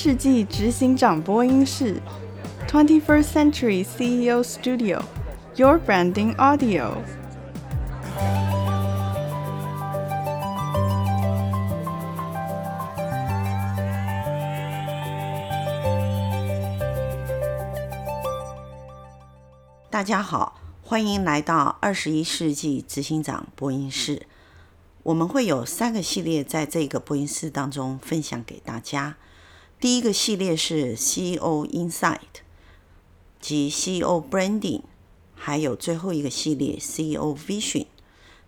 世纪执行长播音室，Twenty First Century CEO Studio，Your Branding Audio。大家好，欢迎来到二十一世纪执行长播音室。我们会有三个系列在这个播音室当中分享给大家。第一个系列是 CEO Insight 及 CEO Branding，还有最后一个系列 CEO Vision。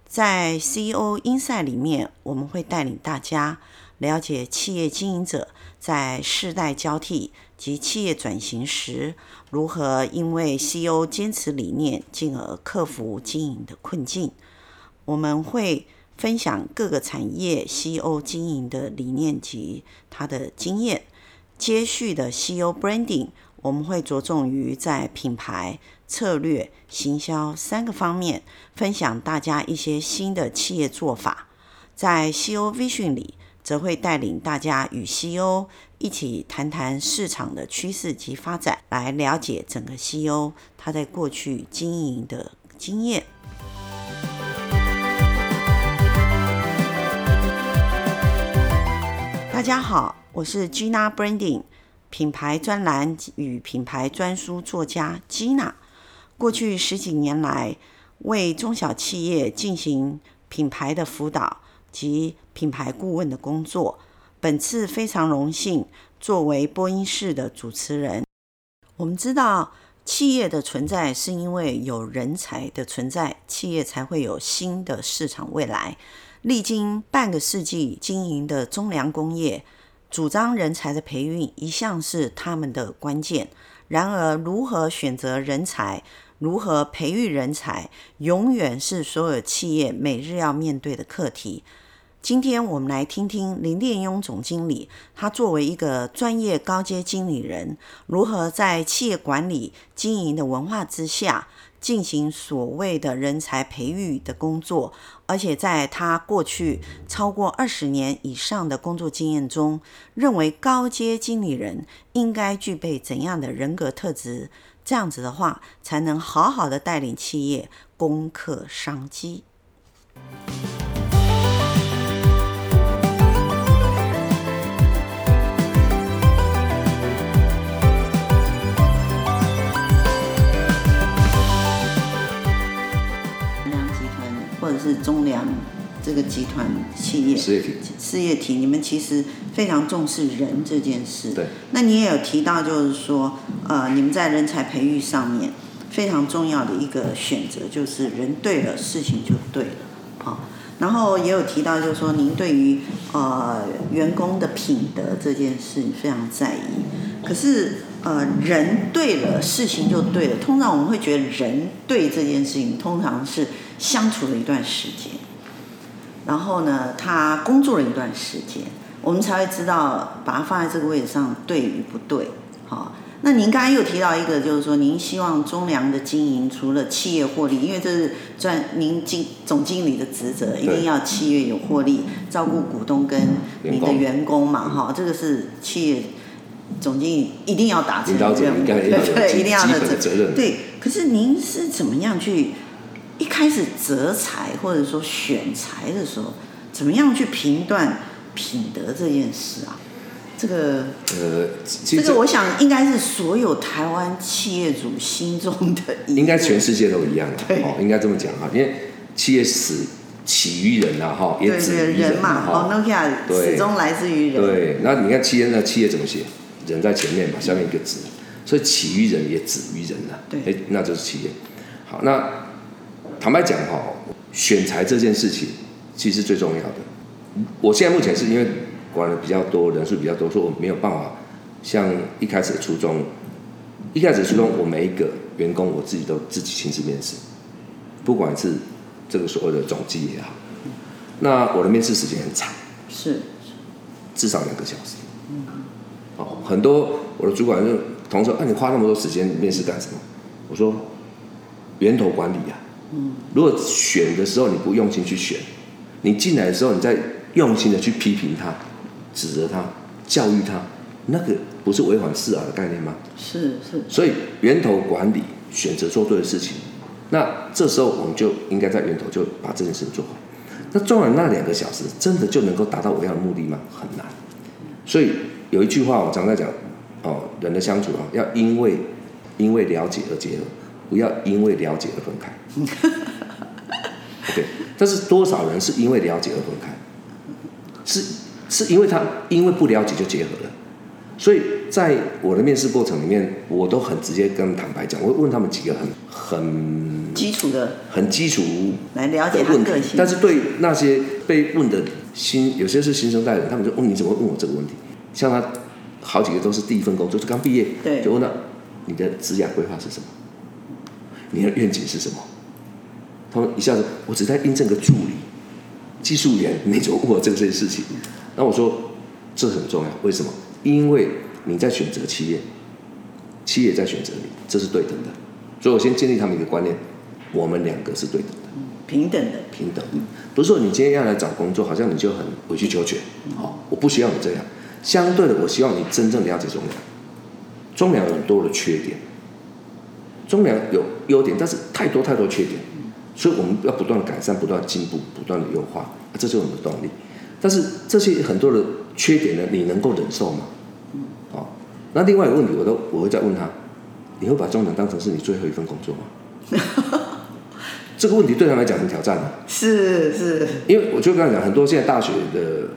在 CEO Insight 里面，我们会带领大家了解企业经营者在世代交替及企业转型时，如何因为 CEO 坚持理念，进而克服经营的困境。我们会分享各个产业 CEO 经营的理念及他的经验。接续的 CEO Branding，我们会着重于在品牌、策略、行销三个方面，分享大家一些新的企业做法。在 CEO Vision 里，则会带领大家与 CEO 一起谈谈市场的趋势及发展，来了解整个 CEO 他在过去经营的经验。大家好，我是 Gina Branding 品牌专栏与品牌专书作家 Gina。过去十几年来，为中小企业进行品牌的辅导及品牌顾问的工作。本次非常荣幸作为播音室的主持人。我们知道，企业的存在是因为有人才的存在，企业才会有新的市场未来。历经半个世纪经营的中粮工业，主张人才的培育一向是他们的关键。然而，如何选择人才，如何培育人才，永远是所有企业每日要面对的课题。今天我们来听听林殿庸总经理，他作为一个专业高阶经理人，如何在企业管理经营的文化之下，进行所谓的人才培育的工作，而且在他过去超过二十年以上的工作经验中，认为高阶经理人应该具备怎样的人格特质？这样子的话，才能好好的带领企业攻克商机。是中粮这个集团企业事业体，事业体，你们其实非常重视人这件事。对。那你也有提到，就是说，呃，你们在人才培育上面非常重要的一个选择，就是人对了，事情就对了。好、哦，然后也有提到，就是说，您对于呃员工的品德这件事非常在意。可是，呃，人对了，事情就对了。通常我们会觉得人对这件事情，通常是。相处了一段时间，然后呢，他工作了一段时间，我们才会知道把他放在这个位置上对与不对。好，那您刚才又提到一个，就是说您希望中粮的经营除了企业获利，因为这是专您经总经理的职责，一定要企业有获利，照顾股东跟你的员工嘛，哈，这个是企业总经理一定要达成的任务，对对，一定要的责任。对，可是您是怎么样去？一开始择才或者说选才的时候，怎么样去评断品德这件事啊？这个呃，这个我想应该是所有台湾企业主心中的，应该全世界都一样的，对哦，应该这么讲啊，因为企业始起于人呐，哈，也止于人嘛，哦，Nokia 始终来自于人。对，那你看企业呢？企业怎么写？人在前面嘛，下面一个止，所以起于人也止于人了。对，哎，那就是企业。好，那。坦白讲哈，选材这件事情其实最重要的。我现在目前是因为管的比较多，人数比较多，所以我没有办法像一开始的初衷。一开始的初衷，我每一个员工我自己都自己亲自面试，不管是这个所谓的总机也好，那我的面试时间很长，是至少两个小时。哦，很多我的主管就同事说：“啊，你花那么多时间面试干什么？”我说：“源头管理呀。”嗯，如果选的时候你不用心去选，你进来的时候你再用心的去批评他、指责他、教育他，那个不是违反四 R 的概念吗？是是。所以源头管理，选择做对的事情，那这时候我们就应该在源头就把这件事情做好。那做完那两个小时，真的就能够达到我要的目的吗？很难。所以有一句话我常在讲，哦，人的相处啊，要因为因为了解而结合，不要因为了解而分开。OK，但是多少人是因为了解而分开？是是因为他因为不了解就结合了。所以在我的面试过程里面，我都很直接跟他们坦白讲，我会问他们几个很很基础的、很基础来了解他的个性。但是对那些被问的新，有些是新生代的人，他们就问你怎么问我这个问题？像他好几个都是第一份工作，就刚毕业，对，就问他你的职业规划是什么？你的愿景是什么？他们一下子，我只在应征个助理、技术员，你怎么问我这些事情？那我说这很重要，为什么？因为你在选择企业，企业在选择你，这是对等的。所以我先建立他们一个观念：我们两个是对等的，平等的，平等。不是说你今天要来找工作，好像你就很委曲求全。好，我不需要你这样。相对的，我希望你真正了解中粮。中粮有很多的缺点，中粮有优点，但是太多太多缺点，所以我们要不断的改善，不断的进步，不断的优化，这是我们的动力。但是这些很多的缺点呢，你能够忍受吗？哦，那另外一个问题，我都我会再问他，你会把中粮当成是你最后一份工作吗？这个问题对他来讲很挑战的。是是。因为我就跟他讲，很多现在大学的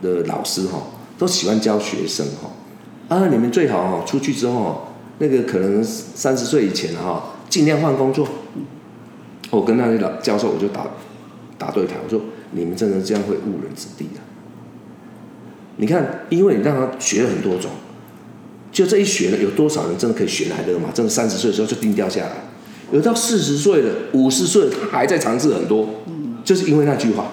的老师哈，都喜欢教学生哈，啊，你们最好哈出去之后，那个可能三十岁以前哈，尽量换工作。我跟那些老教授，我就打打对台，我说。你们真的这样会误人子弟的。你看，因为你让他学了很多种，就这一学呢，有多少人真的可以学来的嘛？真的三十岁的时候就定调下来，有到四十岁了、五十岁了，他还在尝试很多，就是因为那句话，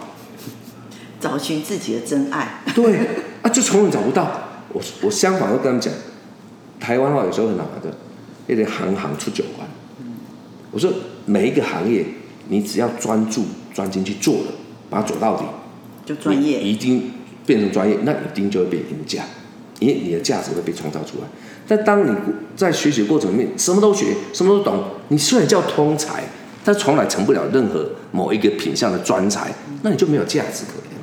找寻自己的真爱。对啊，就从来找不到。我我相反会跟他们讲，台湾话有时候很难的，有点行行出状元。我说每一个行业，你只要专注、专心去做了。把它做到底，就专业，一定变成专业，那一定就会变赢家，因为你的价值会被创造出来。但当你在学习过程里面什么都学，什么都懂，你虽然叫通才，但从来成不了任何某一个品相的专才，那你就没有价值可言。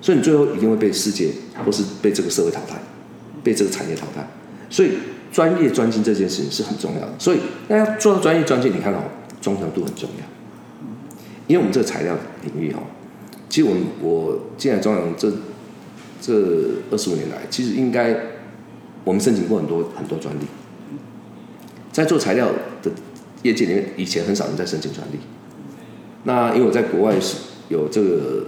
所以你最后一定会被世界或是被这个社会淘汰，被这个产业淘汰。所以专业专精这件事情是很重要的。所以大家做到专业专精，你看哦，忠诚度很重要。因为我们这个材料领域哈，其实我我进来中粮这这二十五年来，其实应该我们申请过很多很多专利，在做材料的业界里面，以前很少人在申请专利。那因为我在国外是有这个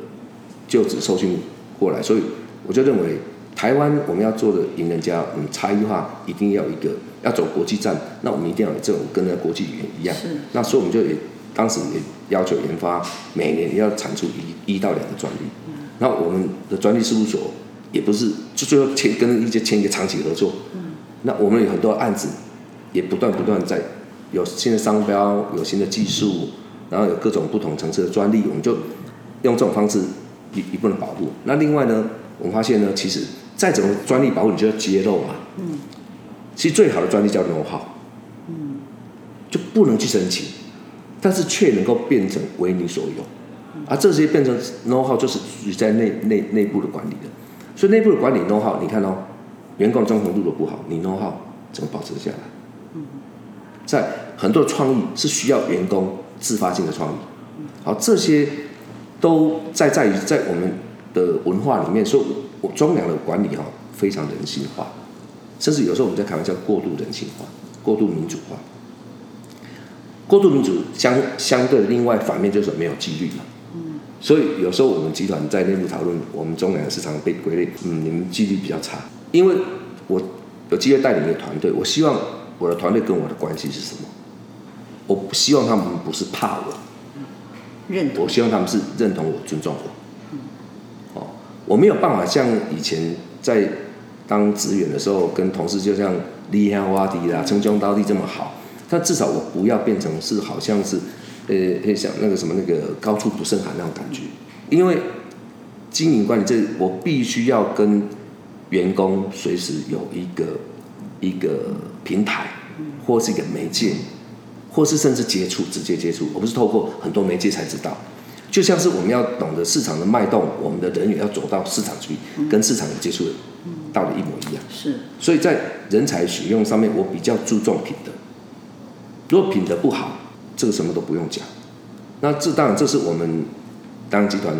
就职受训过来，所以我就认为台湾我们要做的赢人家，嗯，差异化一定要一个要走国际战，那我们一定要有这种跟那国际语言一样。那所以我们就也。当时也要求研发每年要产出一一到两个专利，那我们的专利事务所也不是就最后签跟一些签一个长期合作，那我们有很多案子也不断不断在有新的商标，有新的技术，然后有各种不同层次的专利，我们就用这种方式一一部分保护。那另外呢，我们发现呢，其实再怎么专利保护，你就要揭露嘛。其实最好的专利叫 know-how，就不能去申请。但是却能够变成为你所有，而这些变成 know how 就是属于在内内内部的管理的，所以内部的管理 know how，你看哦，员工忠诚度都不好，你 know how 怎么保持下来？嗯在很多的创意是需要员工自发性的创意，好，这些都在在于在我们的文化里面，所以中粮的管理哈非常人性化，甚至有时候我们在开玩笑过度人性化，过度民主化。过度民主相相对的另外反面就是没有纪律嘛，嗯，所以有时候我们集团在内部讨论，我们中粮市场被归类，嗯，你们纪律比较差。因为我有机会带领一个团队，我希望我的团队跟我的关系是什么？我不希望他们不是怕我，认同，我希望他们是认同我、尊重我。我没有办法像以前在当职员的时候，跟同事就像李天挖地啦、称兄道弟这么好。但至少我不要变成是好像是，呃，像那个什么那个高处不胜寒那种感觉，因为经营管理这我必须要跟员工随时有一个一个平台，或是一个媒介，或是甚至接触直接接触，而不是透过很多媒介才知道。就像是我们要懂得市场的脉动，我们的人员要走到市场去，跟市场有接触的道理一模一样。是，所以在人才使用上面，我比较注重品德。如果品德不好，这个什么都不用讲。那这当然这是我们当集团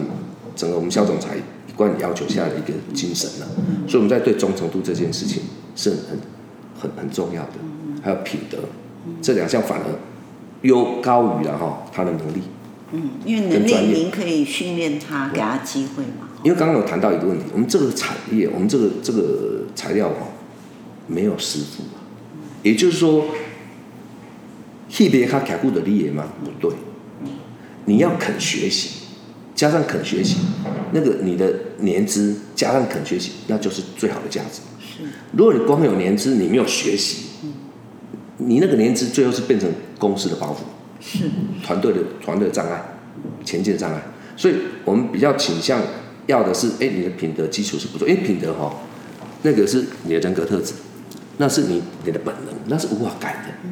整个我们肖总裁一贯要求下的一个精神了。所以我们在对忠诚度这件事情是很很很重要的，还有品德这两项反而优高于了哈他的能力。嗯，因为能力您可以训练他，给他机会嘛。因为刚刚有谈到一个问题，我们这个产业，我们这个这个材料哈，没有师傅，也就是说，特别他卡固的利也吗？不对。你要肯学习，加上肯学习，那个你的年资加上肯学习，那就是最好的价值。是，如果你光有年资，你没有学习，你那个年资最后是变成公司的包袱，是团队的团队的障碍，前进的障碍。所以我们比较倾向要的是，哎，你的品德基础是不错，因为品德哈，那个是你的人格特质，那是你你的本能，那是无法改的。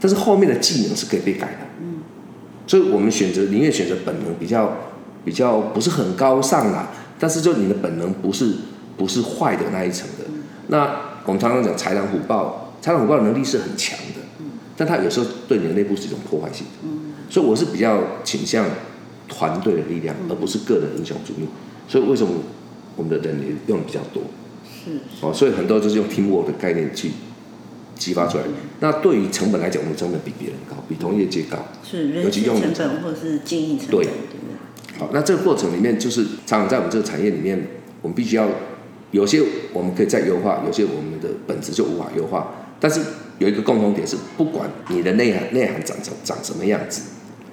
但是后面的技能是可以被改的。所以我们选择宁愿选择本能比较比较不是很高尚啦，但是就你的本能不是不是坏的那一层的。那我们常常讲豺狼虎豹，豺狼虎豹的能力是很强的，但它有时候对你的内部是一种破坏性的。所以我是比较倾向团队的力量，而不是个人英雄主义。所以为什么我们的人也用的比较多？是哦，所以很多就是用 teamwork 的概念去。激发出来，那对于成本来讲，我们成本比别人高，比同业界高。是人事成本或者是经营成本。对，好，那这个过程里面，就是常常在我们这个产业里面，我们必须要有些我们可以再优化，有些我们的本质就无法优化。但是有一个共同点是，不管你的内涵内涵长成长什么样子，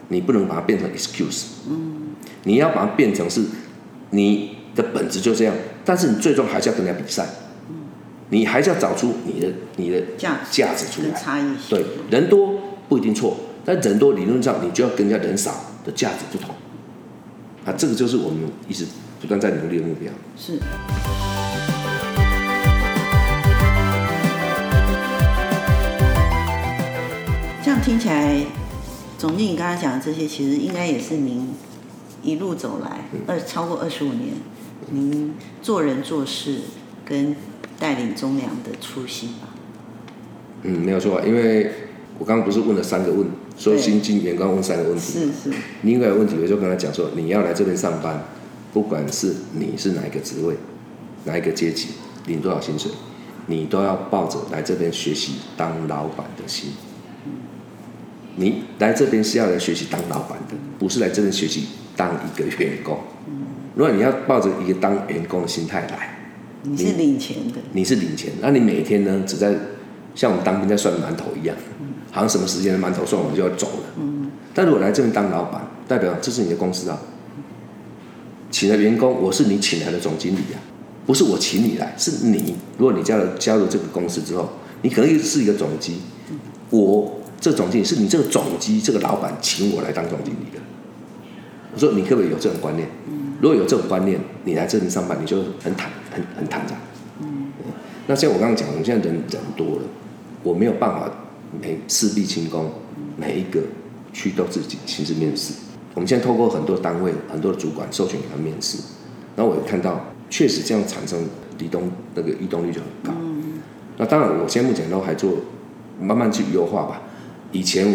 你不能把它变成 excuse。嗯。你要把它变成是你的本质就这样，但是你最终还是要跟人家比赛。你还是要找出你的你的价价值出来，差异对，人多不一定错，但人多理论上你就要跟人家人少的价值不同，啊，这个就是我们一直不断在努力的目标。是。听起来，总经理刚才讲的这些，其实应该也是您一路走来二超过二十五年，您做人做事跟。带领中粮的初心吧。嗯，没有错，因为我刚刚不是问了三个问，说新进员工问三个问题。是是。你应该有问题，我就跟他讲说，你要来这边上班，不管是你是哪一个职位，哪一个阶级，领多少薪水，你都要抱着来这边学习当老板的心。你来这边是要来学习当老板的，不是来这边学习当一个员工。如果你要抱着一个当员工的心态来。你是领钱的，你是领钱，那你每天呢，只在像我们当兵在算馒头一样，好像什么时间的馒头算完就要走了。嗯，但如果来这边当老板，代表这是你的公司啊，请了员工，我是你请来的总经理啊，不是我请你来，是你。如果你加入加入这个公司之后，你可能是一个总机，我这总经理是你这个总机这个老板请我来当总经理的。我说你可不可以有这种观念？如果有这种观念，你来这里上班，你就很坦、很很坦然。那像我刚刚讲，我们现在人人多了，我没有办法每事必清功，每一个去都自己亲自面试。我们现在透过很多单位、很多主管授权给他面试，然后我也看到，确实这样产生离动那个移动率就很高。嗯。那当然，我现在目前都还做，慢慢去优化吧。以前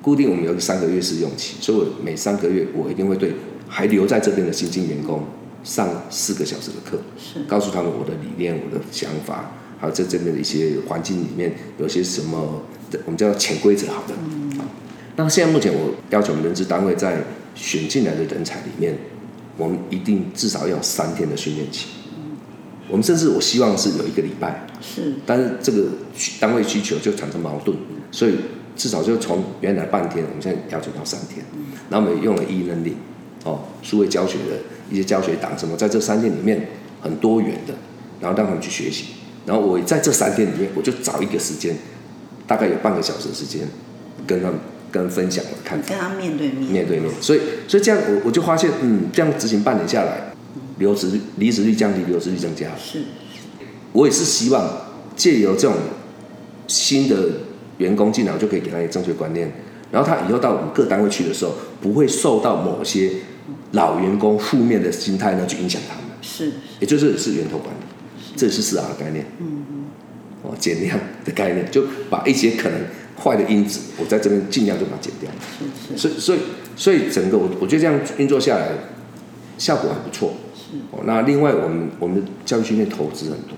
固定我们有三个月试用期，所以我每三个月我一定会对。还留在这边的新进员工上四个小时的课，是告诉他们我的理念、我的想法，还有在这边的一些环境里面有些什么，我们叫潜规则。好的，嗯，那现在目前我要求我们人资单位在选进来的人才里面，我们一定至少要有三天的训练期。嗯，我们甚至我希望是有一个礼拜，是，但是这个单位需求就产生矛盾，所以至少就从原来半天，我们现在调整到三天，然后我们用了 e-learning。哦，数位教学的一些教学档什么，在这三天里面很多元的，然后让他们去学习。然后我在这三天里面，我就找一个时间，大概有半个小时的时间，跟他们跟分享我的看法。跟他面对面。面对面。所以所以这样我我就发现，嗯，这样执行半年下来，离职离职率降低，留职率增加。是。我也是希望借由这种新的员工进来，我就可以给他一个正确观念，然后他以后到我们各单位去的时候，不会受到某些老员工负面的心态呢去影响他们。是，也就是是源头管理，这是四 R 的概念。嗯嗯。哦，减量的概念，就把一些可能坏的因子，我在这边尽量就把它减掉。是是。所以所以所以整个我我觉得这样运作下来，效果还不错。是。哦，那另外我们我们的教育训练投资很多。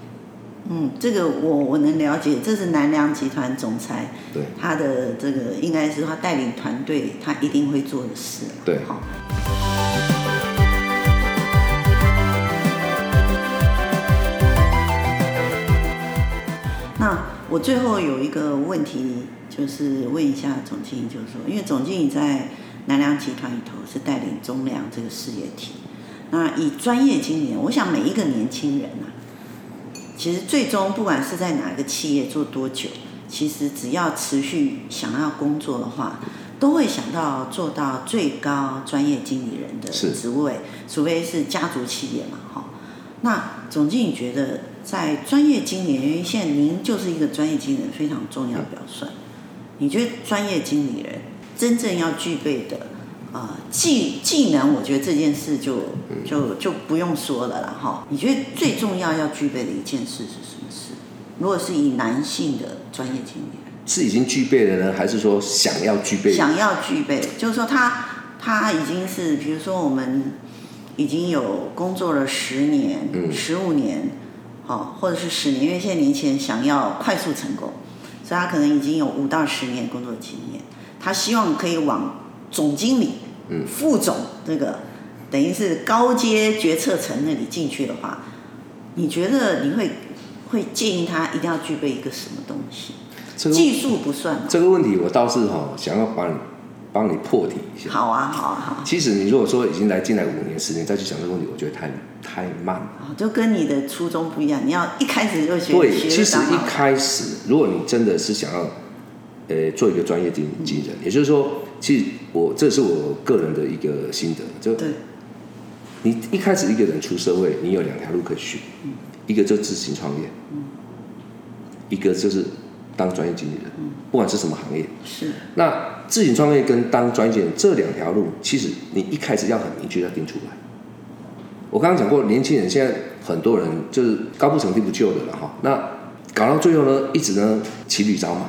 嗯，这个我我能了解，这是南良集团总裁，对，他的这个应该是他带领团队，他一定会做的事。对，好。那我最后有一个问题，就是问一下总经理，就是说，因为总经理在南良集团里头是带领中粮这个事业体，那以专业经理，我想每一个年轻人啊。其实最终不管是在哪一个企业做多久，其实只要持续想要工作的话，都会想到做到最高专业经理人的职位，除非是家族企业嘛，哈。那总经理觉得在专业经理人，因为现在您就是一个专业经理人非常重要的表率，你觉得专业经理人真正要具备的？啊，技技能，我觉得这件事就就就不用说了啦。哈。你觉得最重要要具备的一件事是什么事？如果是以男性的专业经验，是已经具备的呢，还是说想要具备？想要具备，就是说他他已经是，比如说我们已经有工作了十年、十五年，好，或者是十年，因为现在年轻人想要快速成功，所以他可能已经有五到十年工作经验，他希望可以往总经理。嗯，副总这个等于是高阶决策层那里进去的话，你觉得你会会建议他一定要具备一个什么东西？这个、技术不算。这个问题我倒是哈想要帮你帮你破题一下。好啊，好啊，好。其实你如果说已经来进来五年、十年再去想这个问题，我觉得太太慢了。就跟你的初衷不一样，你要一开始就学。对，其实一开始，如果你真的是想要。呃，做一个专业经经理人，也就是说，其实我这是我个人的一个心得，就对，你一开始一个人出社会，你有两条路可以选，嗯、一个就自行创业，嗯、一个就是当专业经理人，嗯、不管是什么行业，是。那自行创业跟当专业经理人这两条路，其实你一开始要很明确要定出来。我刚刚讲过，年轻人现在很多人就是高不成低不就的了哈，那搞到最后呢，一直呢骑驴找马。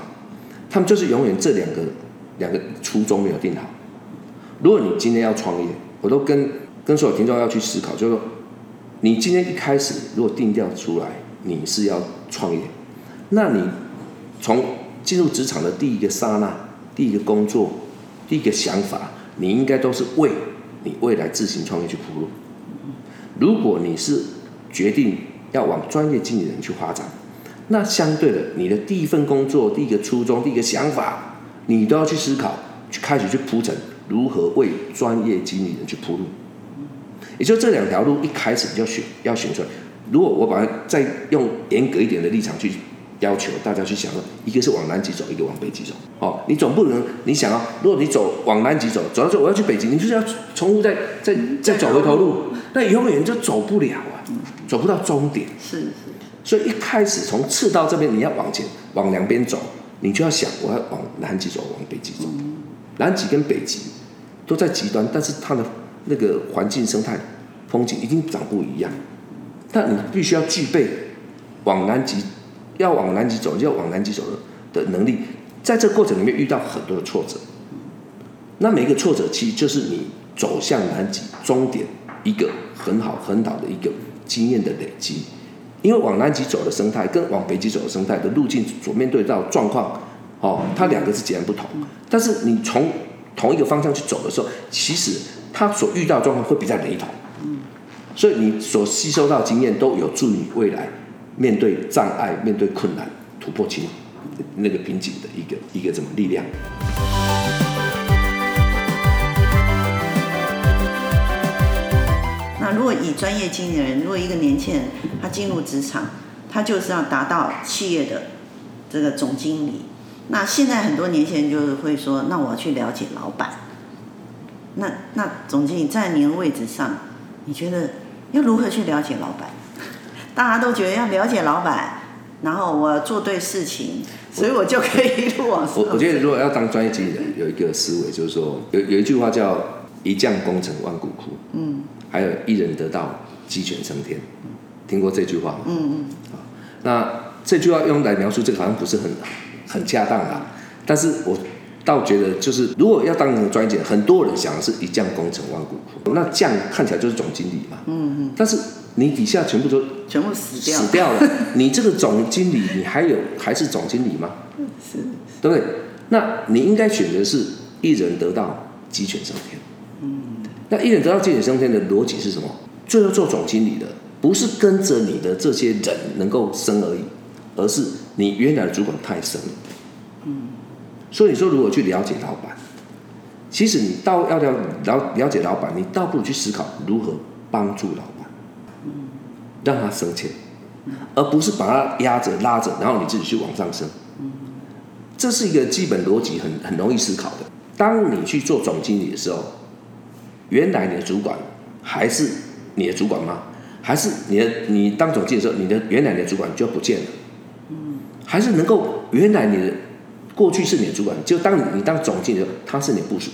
他们就是永远这两个两个初衷没有定好。如果你今天要创业，我都跟跟所有听众要去思考，就是说，你今天一开始如果定调出来你是要创业，那你从进入职场的第一个刹那、第一个工作、第一个想法，你应该都是为你未来自行创业去铺路。如果你是决定要往专业经理人去发展。那相对的，你的第一份工作、第一个初衷、第一个想法，你都要去思考，去开始去铺陈如何为专业经理人去铺路。也就这两条路，一开始你就选要选出来。如果我把它再用严格一点的立场去要求大家去想，一个是往南极走，一个往北极走。哦，你总不能你想啊，如果你走往南极走，走到最后我要去北极，你就是要重复再再再走回头路，那永远就走不了啊，走不到终点。是是。所以一开始从赤道这边，你要往前往两边走，你就要想我要往南极走，往北极走。南极跟北极都在极端，但是它的那个环境生态、风景一定长不一样。但你必须要具备往南极，要往南极走，要往南极走的的能力。在这过程里面遇到很多的挫折，那每一个挫折其实就是你走向南极终点一个很好很好的一个经验的累积。因为往南极走的生态跟往北极走的生态的路径所面对到状况，哦，它两个是截然不同。但是你从同一个方向去走的时候，其实它所遇到的状况会比较雷同。所以你所吸收到的经验都有助于未来面对障碍、面对困难、突破情那个瓶颈的一个一个什么力量。如果以专业经理人，如果一个年轻人他进入职场，他就是要达到企业的这个总经理。那现在很多年轻人就是会说，那我要去了解老板。那那总经理在您的位置上，你觉得要如何去了解老板？大家都觉得要了解老板，然后我做对事情，所以我就可以一路往上。我我觉得如果要当专业经理人，有一个思维就是说，有有一句话叫“一将功成万骨枯”，嗯，还有一人得道鸡犬升天，听过这句话吗？嗯嗯。那这句话用来描述这个好像不是很很恰当啊，但是我。倒觉得就是，如果要当成专业，很多人想的是一将功成万骨枯，那将看起来就是总经理嘛。嗯嗯。但是你底下全部都全部死掉死掉了，你这个总经理，你还有还是总经理吗？是。对不对？那你应该选择是一人得道，鸡犬升天。那一人得到，鸡犬升天的逻辑是什么？最后做总经理的，不是跟着你的这些人能够升而已，而是你原来的主管太升了。嗯所以你说，如果去了解老板，其实你倒要了了了解老板，你倒不如去思考如何帮助老板，嗯让他升迁，而不是把他压着拉着，然后你自己去往上升。这是一个基本逻辑，很很容易思考的。当你去做总经理的时候，原来你的主管还是你的主管吗？还是你的你当总经理的时候，你的原来你的主管就不见了？还是能够原来你的？过去是你的主管，就当你你当总经理的时候，他是你的部属。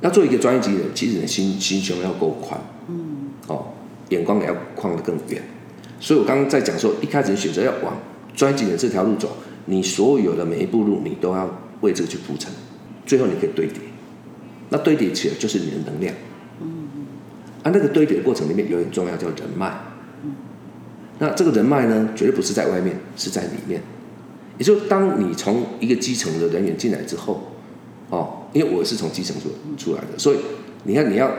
要做一个专业经理人，其实你的心心胸要够宽，嗯，哦，眼光也要框得更远。所以我刚刚在讲说，一开始选择要往专业经理人这条路走，你所有的每一步路，你都要为这个去铺陈，最后你可以堆叠。那堆叠起来就是你的能量，嗯，啊，那个堆叠的过程里面有很重要叫人脉，嗯，那这个人脉呢，绝对不是在外面，是在里面。也就当你从一个基层的人员进来之后，哦，因为我是从基层出出来的，所以你看你要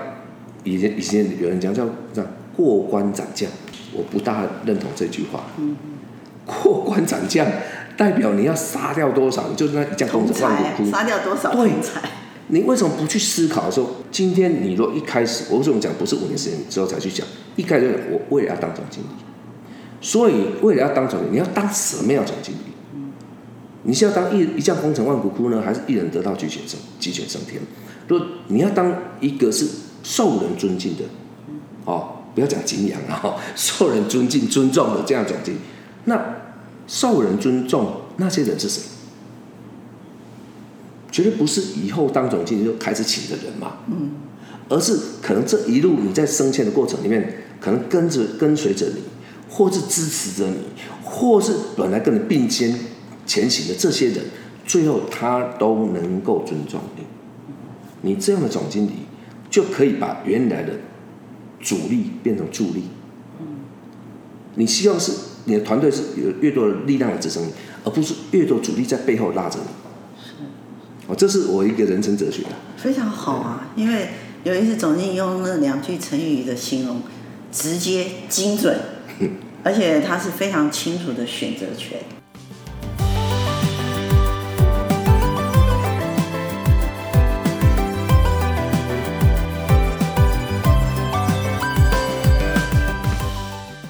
以前以前有人讲叫叫过关斩将，我不大认同这句话。嗯，过关斩将代表你要杀掉多少？就是那一将功成万骨枯，杀掉多少？对，你为什么不去思考说，今天你若一开始，我为什么讲不是五年时间之后才去讲？一开始我为了要当总经理，所以为了要当总经理，你要当什么样总经理？你是要当一一将功成万骨枯呢，还是一人得道鸡犬升鸡犬升天？如果你要当一个是受人尊敬的，哦，不要讲敬仰啊，受人尊敬尊重的这样总经理，那受人尊重那些人是谁？绝对不是以后当总经理就开始请的人嘛，嗯，而是可能这一路你在升迁的过程里面，可能跟着跟随着你，或是支持着你，或是本来跟你并肩。前行的这些人，最后他都能够尊重你。你这样的总经理，就可以把原来的阻力变成助力。嗯你希望是你的团队是有越多的力量来支撑你，而不是越多阻力在背后拉着你。这是我一个人生哲学。非常好啊，因为有一次总经理用那两句成语的形容，直接精准，而且他是非常清楚的选择权。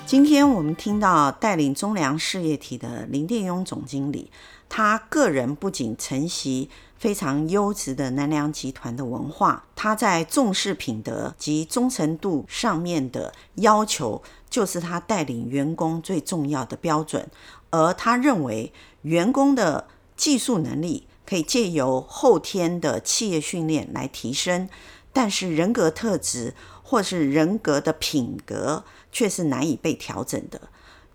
今天我们听到带领中粮事业体的林殿庸总经理，他个人不仅承袭非常优质的南粮集团的文化，他在重视品德及忠诚度上面的要求，就是他带领员工最重要的标准。而他认为，员工的技术能力可以借由后天的企业训练来提升，但是人格特质或是人格的品格，却是难以被调整的。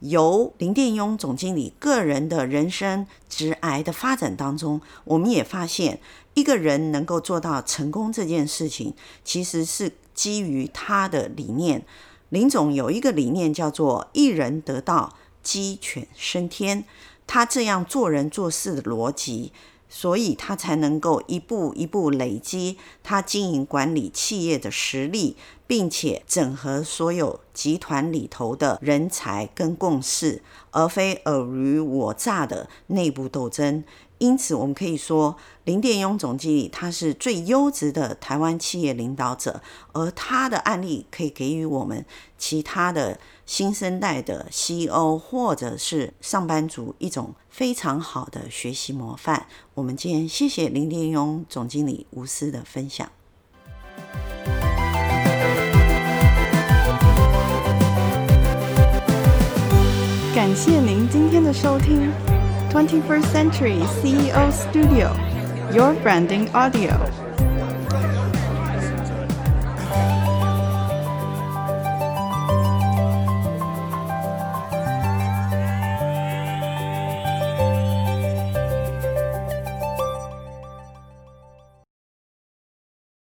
由林殿庸总经理个人的人生直癌的发展当中，我们也发现，一个人能够做到成功这件事情，其实是基于他的理念。林总有一个理念叫做“一人得道，鸡犬升天”，他这样做人做事的逻辑。所以他才能够一步一步累积他经营管理企业的实力，并且整合所有集团里头的人才跟共识，而非尔虞我诈的内部斗争。因此，我们可以说，林殿庸总经理他是最优质的台湾企业领导者，而他的案例可以给予我们其他的新生代的 CEO 或者是上班族一种非常好的学习模范。我们今天谢谢林殿庸总经理无私的分享。感谢您今天的收听 21st Century CEO Studio, your branding audio.